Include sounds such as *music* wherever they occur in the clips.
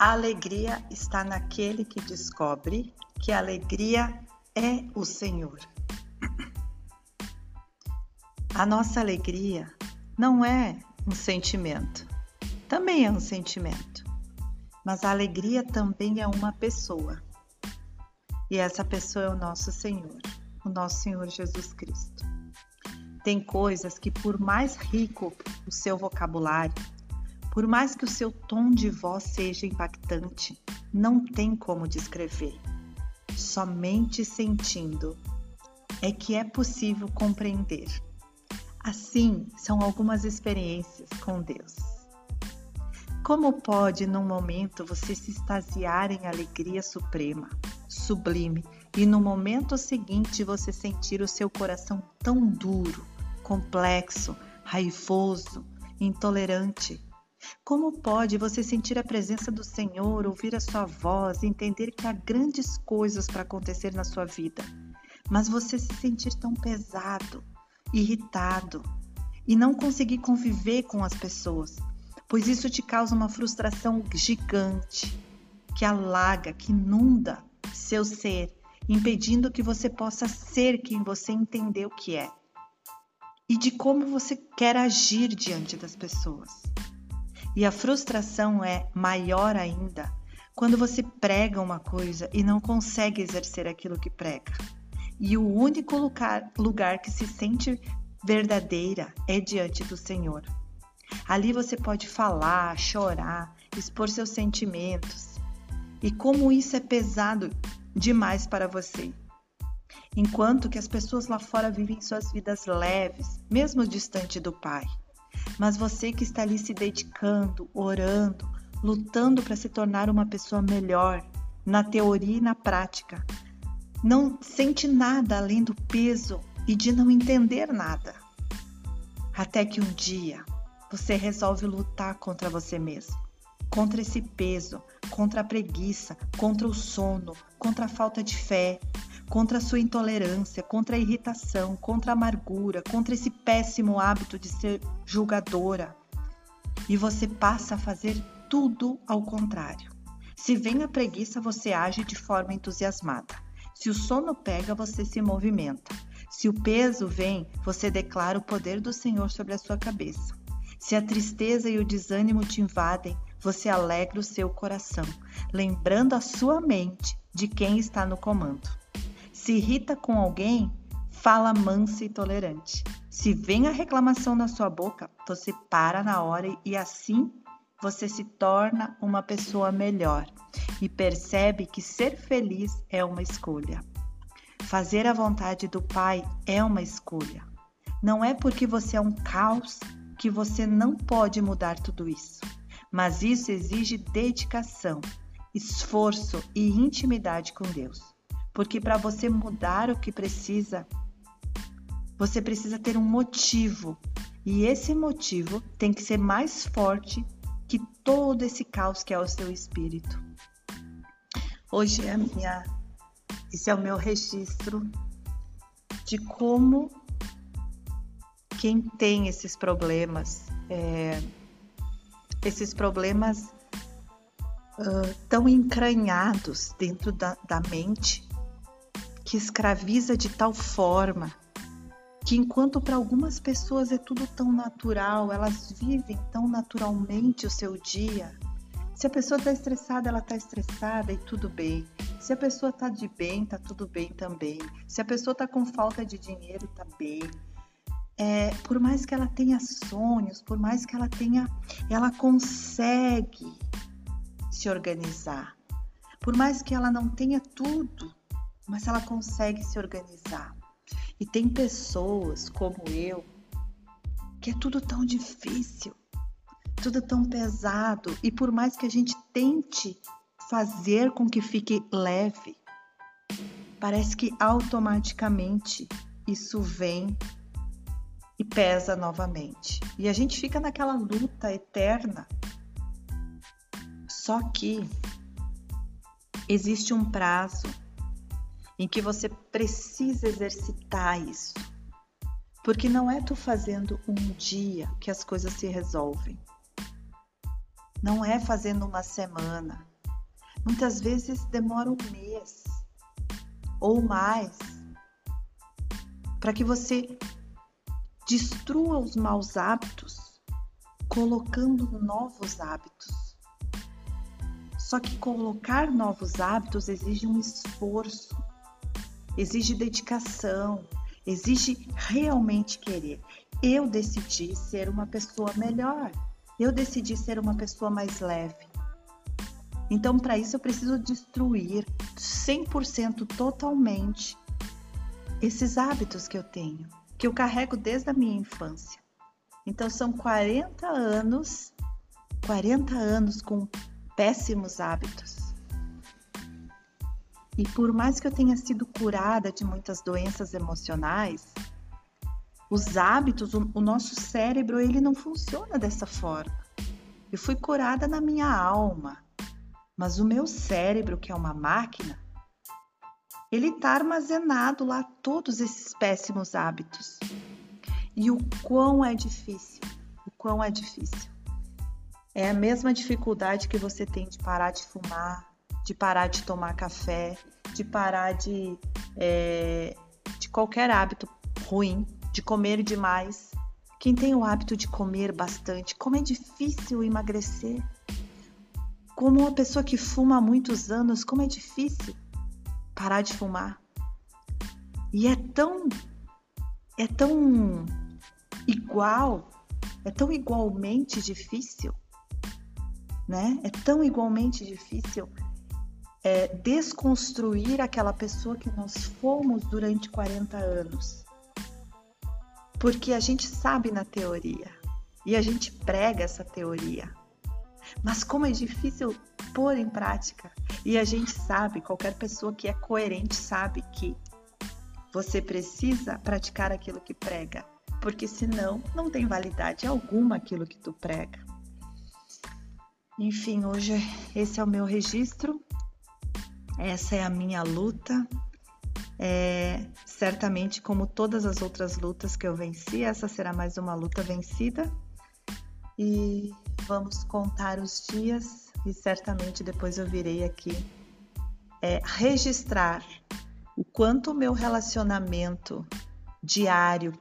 A alegria está naquele que descobre que a alegria é o Senhor. A nossa alegria não é um sentimento, também é um sentimento, mas a alegria também é uma pessoa. E essa pessoa é o nosso Senhor, o nosso Senhor Jesus Cristo. Tem coisas que, por mais rico o seu vocabulário, por mais que o seu tom de voz seja impactante, não tem como descrever. Somente sentindo é que é possível compreender. Assim são algumas experiências com Deus. Como pode, num momento, você se extasiar em alegria suprema, sublime, e no momento seguinte você sentir o seu coração tão duro, complexo, raivoso, intolerante, como pode você sentir a presença do Senhor, ouvir a sua voz, entender que há grandes coisas para acontecer na sua vida, mas você se sentir tão pesado, irritado e não conseguir conviver com as pessoas, pois isso te causa uma frustração gigante que alaga, que inunda seu ser, impedindo que você possa ser quem você entendeu que é e de como você quer agir diante das pessoas. E a frustração é maior ainda quando você prega uma coisa e não consegue exercer aquilo que prega. E o único lugar, lugar que se sente verdadeira é diante do Senhor. Ali você pode falar, chorar, expor seus sentimentos. E como isso é pesado demais para você. Enquanto que as pessoas lá fora vivem suas vidas leves, mesmo distante do Pai. Mas você que está ali se dedicando, orando, lutando para se tornar uma pessoa melhor, na teoria e na prática, não sente nada além do peso e de não entender nada. Até que um dia você resolve lutar contra você mesmo, contra esse peso, contra a preguiça, contra o sono, contra a falta de fé, contra a sua intolerância, contra a irritação, contra a amargura, contra esse péssimo hábito de ser julgadora. E você passa a fazer tudo ao contrário. Se vem a preguiça, você age de forma entusiasmada. Se o sono pega, você se movimenta. Se o peso vem, você declara o poder do Senhor sobre a sua cabeça. Se a tristeza e o desânimo te invadem, você alegra o seu coração, lembrando a sua mente de quem está no comando. Se irrita com alguém, fala manso e tolerante. Se vem a reclamação na sua boca, você para na hora e assim você se torna uma pessoa melhor e percebe que ser feliz é uma escolha. Fazer a vontade do Pai é uma escolha. Não é porque você é um caos que você não pode mudar tudo isso, mas isso exige dedicação, esforço e intimidade com Deus. Porque para você mudar o que precisa, você precisa ter um motivo. E esse motivo tem que ser mais forte que todo esse caos que é o seu espírito. Hoje é a minha, esse é o meu registro de como quem tem esses problemas, é, esses problemas uh, tão encranhados dentro da, da mente, que escraviza de tal forma que enquanto para algumas pessoas é tudo tão natural, elas vivem tão naturalmente o seu dia. Se a pessoa está estressada, ela está estressada e tudo bem. Se a pessoa está de bem, está tudo bem também. Se a pessoa está com falta de dinheiro, está bem. É, por mais que ela tenha sonhos, por mais que ela tenha, ela consegue se organizar. Por mais que ela não tenha tudo, mas ela consegue se organizar. E tem pessoas como eu que é tudo tão difícil, tudo tão pesado, e por mais que a gente tente fazer com que fique leve, parece que automaticamente isso vem e pesa novamente. E a gente fica naquela luta eterna. Só que existe um prazo em que você precisa exercitar isso. Porque não é tu fazendo um dia que as coisas se resolvem. Não é fazendo uma semana. muitas vezes demora um mês ou mais para que você destrua os maus hábitos colocando novos hábitos. Só que colocar novos hábitos exige um esforço, exige dedicação, exige realmente querer. Eu decidi ser uma pessoa melhor. Eu decidi ser uma pessoa mais leve. Então, para isso, eu preciso destruir 100% totalmente esses hábitos que eu tenho, que eu carrego desde a minha infância. Então, são 40 anos, 40 anos com péssimos hábitos. E por mais que eu tenha sido curada de muitas doenças emocionais, os hábitos, o, o nosso cérebro, ele não funciona dessa forma. Eu fui curada na minha alma, mas o meu cérebro, que é uma máquina, ele está armazenado lá todos esses péssimos hábitos. E o quão é difícil, o quão é difícil. É a mesma dificuldade que você tem de parar de fumar, de parar de tomar café, de parar de, é, de qualquer hábito ruim, de comer demais. Quem tem o hábito de comer bastante, como é difícil emagrecer. Como uma pessoa que fuma há muitos anos, como é difícil parar de fumar. E é tão é tão igual, é tão igualmente difícil, né? É tão igualmente difícil é, desconstruir aquela pessoa que nós fomos durante 40 anos. Porque a gente sabe na teoria e a gente prega essa teoria. Mas como é difícil pôr em prática. E a gente sabe, qualquer pessoa que é coerente sabe que você precisa praticar aquilo que prega, porque senão não tem validade alguma aquilo que tu prega. Enfim, hoje esse é o meu registro essa é a minha luta. É, certamente, como todas as outras lutas que eu venci, essa será mais uma luta vencida. E vamos contar os dias e certamente depois eu virei aqui é, registrar o quanto o meu relacionamento diário,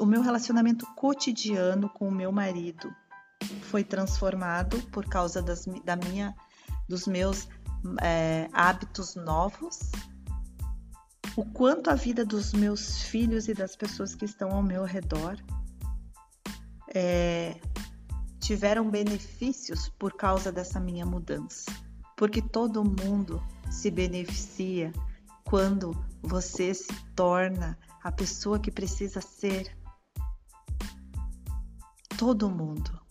o meu relacionamento cotidiano com o meu marido foi transformado por causa das, da minha, dos meus é, hábitos novos, o quanto a vida dos meus filhos e das pessoas que estão ao meu redor é, tiveram benefícios por causa dessa minha mudança. Porque todo mundo se beneficia quando você se torna a pessoa que precisa ser. Todo mundo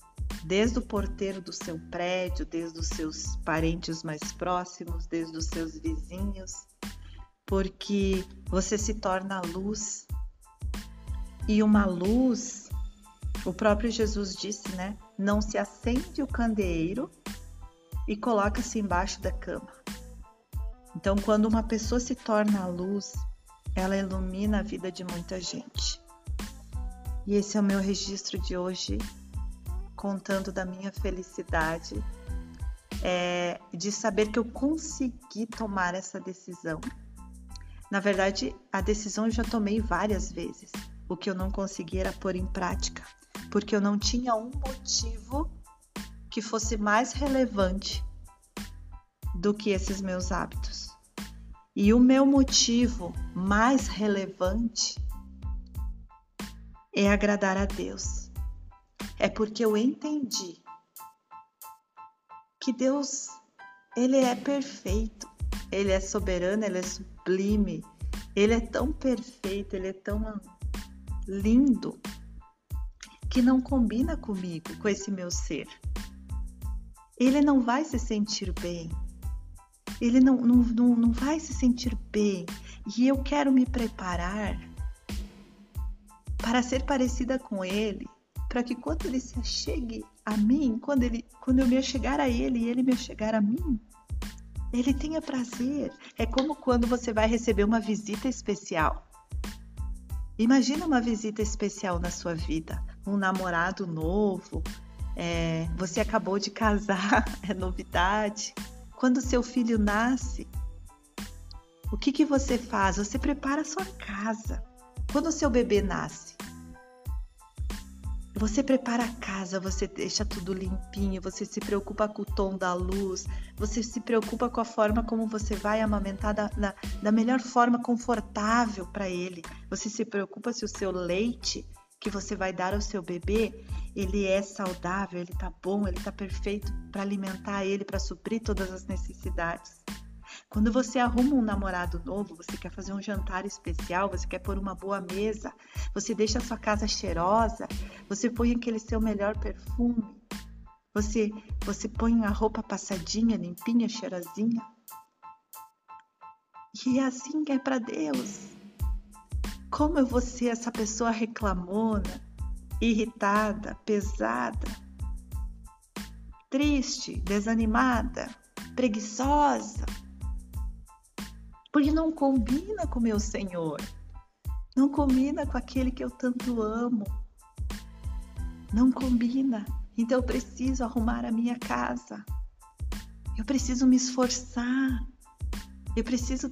desde o porteiro do seu prédio, desde os seus parentes mais próximos, desde os seus vizinhos, porque você se torna luz. E uma luz, o próprio Jesus disse, né? Não se acende o candeeiro e coloca-se embaixo da cama. Então, quando uma pessoa se torna a luz, ela ilumina a vida de muita gente. E esse é o meu registro de hoje contando da minha felicidade é, de saber que eu consegui tomar essa decisão. Na verdade, a decisão eu já tomei várias vezes. O que eu não consegui era pôr em prática, porque eu não tinha um motivo que fosse mais relevante do que esses meus hábitos. E o meu motivo mais relevante é agradar a Deus é porque eu entendi que Deus, ele é perfeito, ele é soberano, ele é sublime, ele é tão perfeito, ele é tão lindo que não combina comigo, com esse meu ser. Ele não vai se sentir bem. Ele não, não, não, não vai se sentir bem. E eu quero me preparar para ser parecida com ele, para que quando ele se achegue a mim, quando, ele, quando eu me chegar a ele e ele me chegar a mim, ele tenha prazer. É como quando você vai receber uma visita especial. Imagina uma visita especial na sua vida, um namorado novo, é, você acabou de casar, *laughs* é novidade. Quando seu filho nasce, o que, que você faz? Você prepara a sua casa. Quando seu bebê nasce, você prepara a casa, você deixa tudo limpinho, você se preocupa com o tom da luz, você se preocupa com a forma como você vai amamentar da, da, da melhor forma confortável para ele. Você se preocupa se o seu leite que você vai dar ao seu bebê, ele é saudável, ele tá bom, ele tá perfeito para alimentar ele, para suprir todas as necessidades. Quando você arruma um namorado novo, você quer fazer um jantar especial, você quer pôr uma boa mesa, você deixa a sua casa cheirosa, você põe aquele seu melhor perfume, você, você põe a roupa passadinha, limpinha, cheirosinha. E é assim é para Deus. Como eu vou ser essa pessoa reclamona, irritada, pesada, triste, desanimada, preguiçosa? Porque não combina com meu Senhor, não combina com aquele que eu tanto amo, não combina. Então eu preciso arrumar a minha casa, eu preciso me esforçar, eu preciso.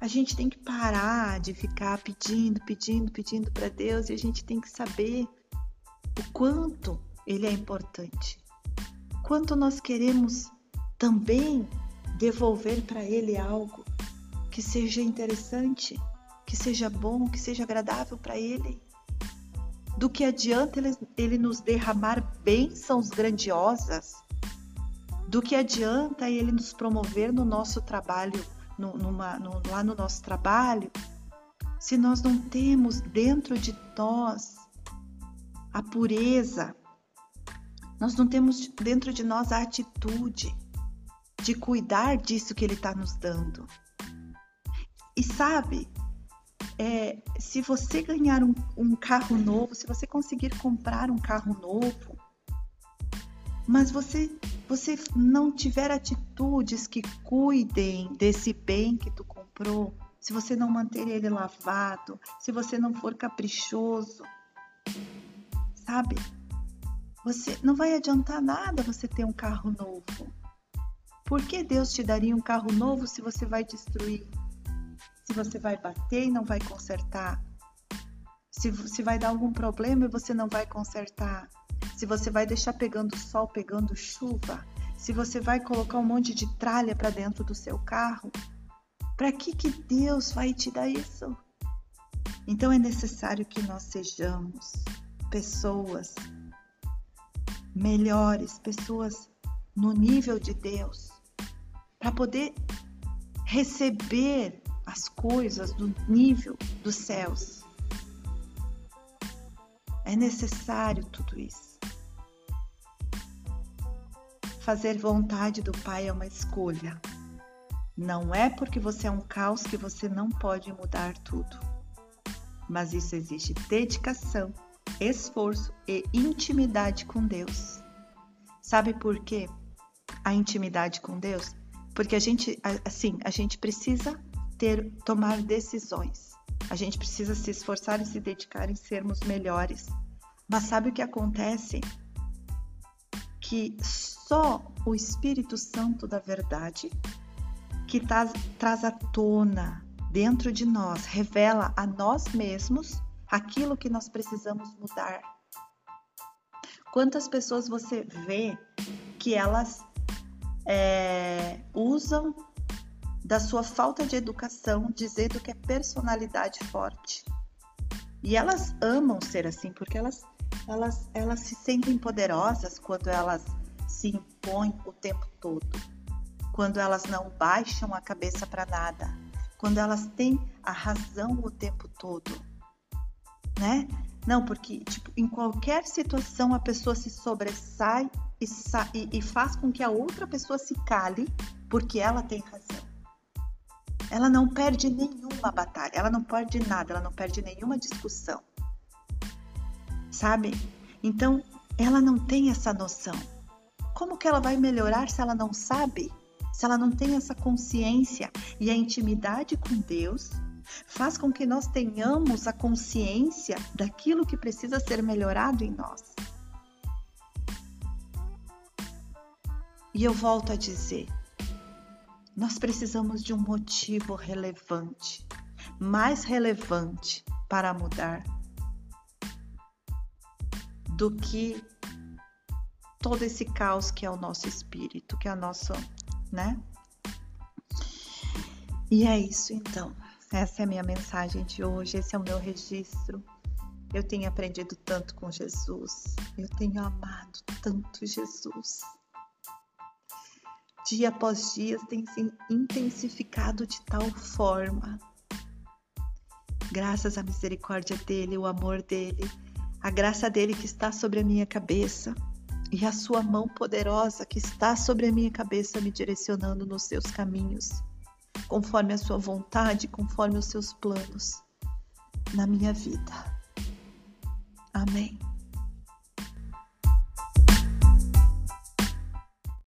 A gente tem que parar de ficar pedindo, pedindo, pedindo para Deus e a gente tem que saber o quanto Ele é importante, quanto nós queremos também devolver para Ele algo que seja interessante, que seja bom, que seja agradável para Ele. Do que adianta ele, ele nos derramar bênçãos grandiosas? Do que adianta Ele nos promover no nosso trabalho, no, numa, no, lá no nosso trabalho, se nós não temos dentro de nós a pureza, nós não temos dentro de nós a atitude de cuidar disso que Ele está nos dando. E sabe, é, se você ganhar um, um carro novo, se você conseguir comprar um carro novo, mas você você não tiver atitudes que cuidem desse bem que tu comprou, se você não manter ele lavado, se você não for caprichoso, sabe? Você não vai adiantar nada você ter um carro novo. Por que Deus te daria um carro novo se você vai destruir? Se você vai bater e não vai consertar, se, se vai dar algum problema e você não vai consertar, se você vai deixar pegando sol, pegando chuva, se você vai colocar um monte de tralha para dentro do seu carro, para que que Deus vai te dar isso? Então é necessário que nós sejamos pessoas melhores, pessoas no nível de Deus, para poder receber as coisas do nível dos céus. É necessário tudo isso. Fazer vontade do Pai é uma escolha. Não é porque você é um caos que você não pode mudar tudo. Mas isso exige dedicação, esforço e intimidade com Deus. Sabe por quê? A intimidade com Deus? Porque a gente, assim, a gente precisa ter tomar decisões. A gente precisa se esforçar e se dedicar em sermos melhores. Mas sabe o que acontece? Que só o Espírito Santo da verdade, que traz, traz à tona dentro de nós, revela a nós mesmos aquilo que nós precisamos mudar. Quantas pessoas você vê que elas é, usam da sua falta de educação, dizendo que é personalidade forte. E elas amam ser assim, porque elas, elas, elas se sentem poderosas quando elas se impõem o tempo todo, quando elas não baixam a cabeça para nada, quando elas têm a razão o tempo todo, né? Não, porque tipo, em qualquer situação a pessoa se sobressai e, e, e faz com que a outra pessoa se cale porque ela tem razão ela não perde nenhuma batalha, ela não perde nada, ela não perde nenhuma discussão. Sabe? Então, ela não tem essa noção. Como que ela vai melhorar se ela não sabe? Se ela não tem essa consciência e a intimidade com Deus faz com que nós tenhamos a consciência daquilo que precisa ser melhorado em nós. E eu volto a dizer, Nós precisamos de um motivo relevante, mais relevante para mudar do que todo esse caos que é o nosso espírito, que é a nossa, né? E é isso então. Essa é a minha mensagem de hoje, esse é o meu registro. Eu tenho aprendido tanto com Jesus, eu tenho amado tanto Jesus. Dia após dia tem se intensificado de tal forma. Graças à misericórdia dele, o amor dele, a graça dele que está sobre a minha cabeça e a sua mão poderosa que está sobre a minha cabeça me direcionando nos seus caminhos, conforme a sua vontade, conforme os seus planos na minha vida. Amém.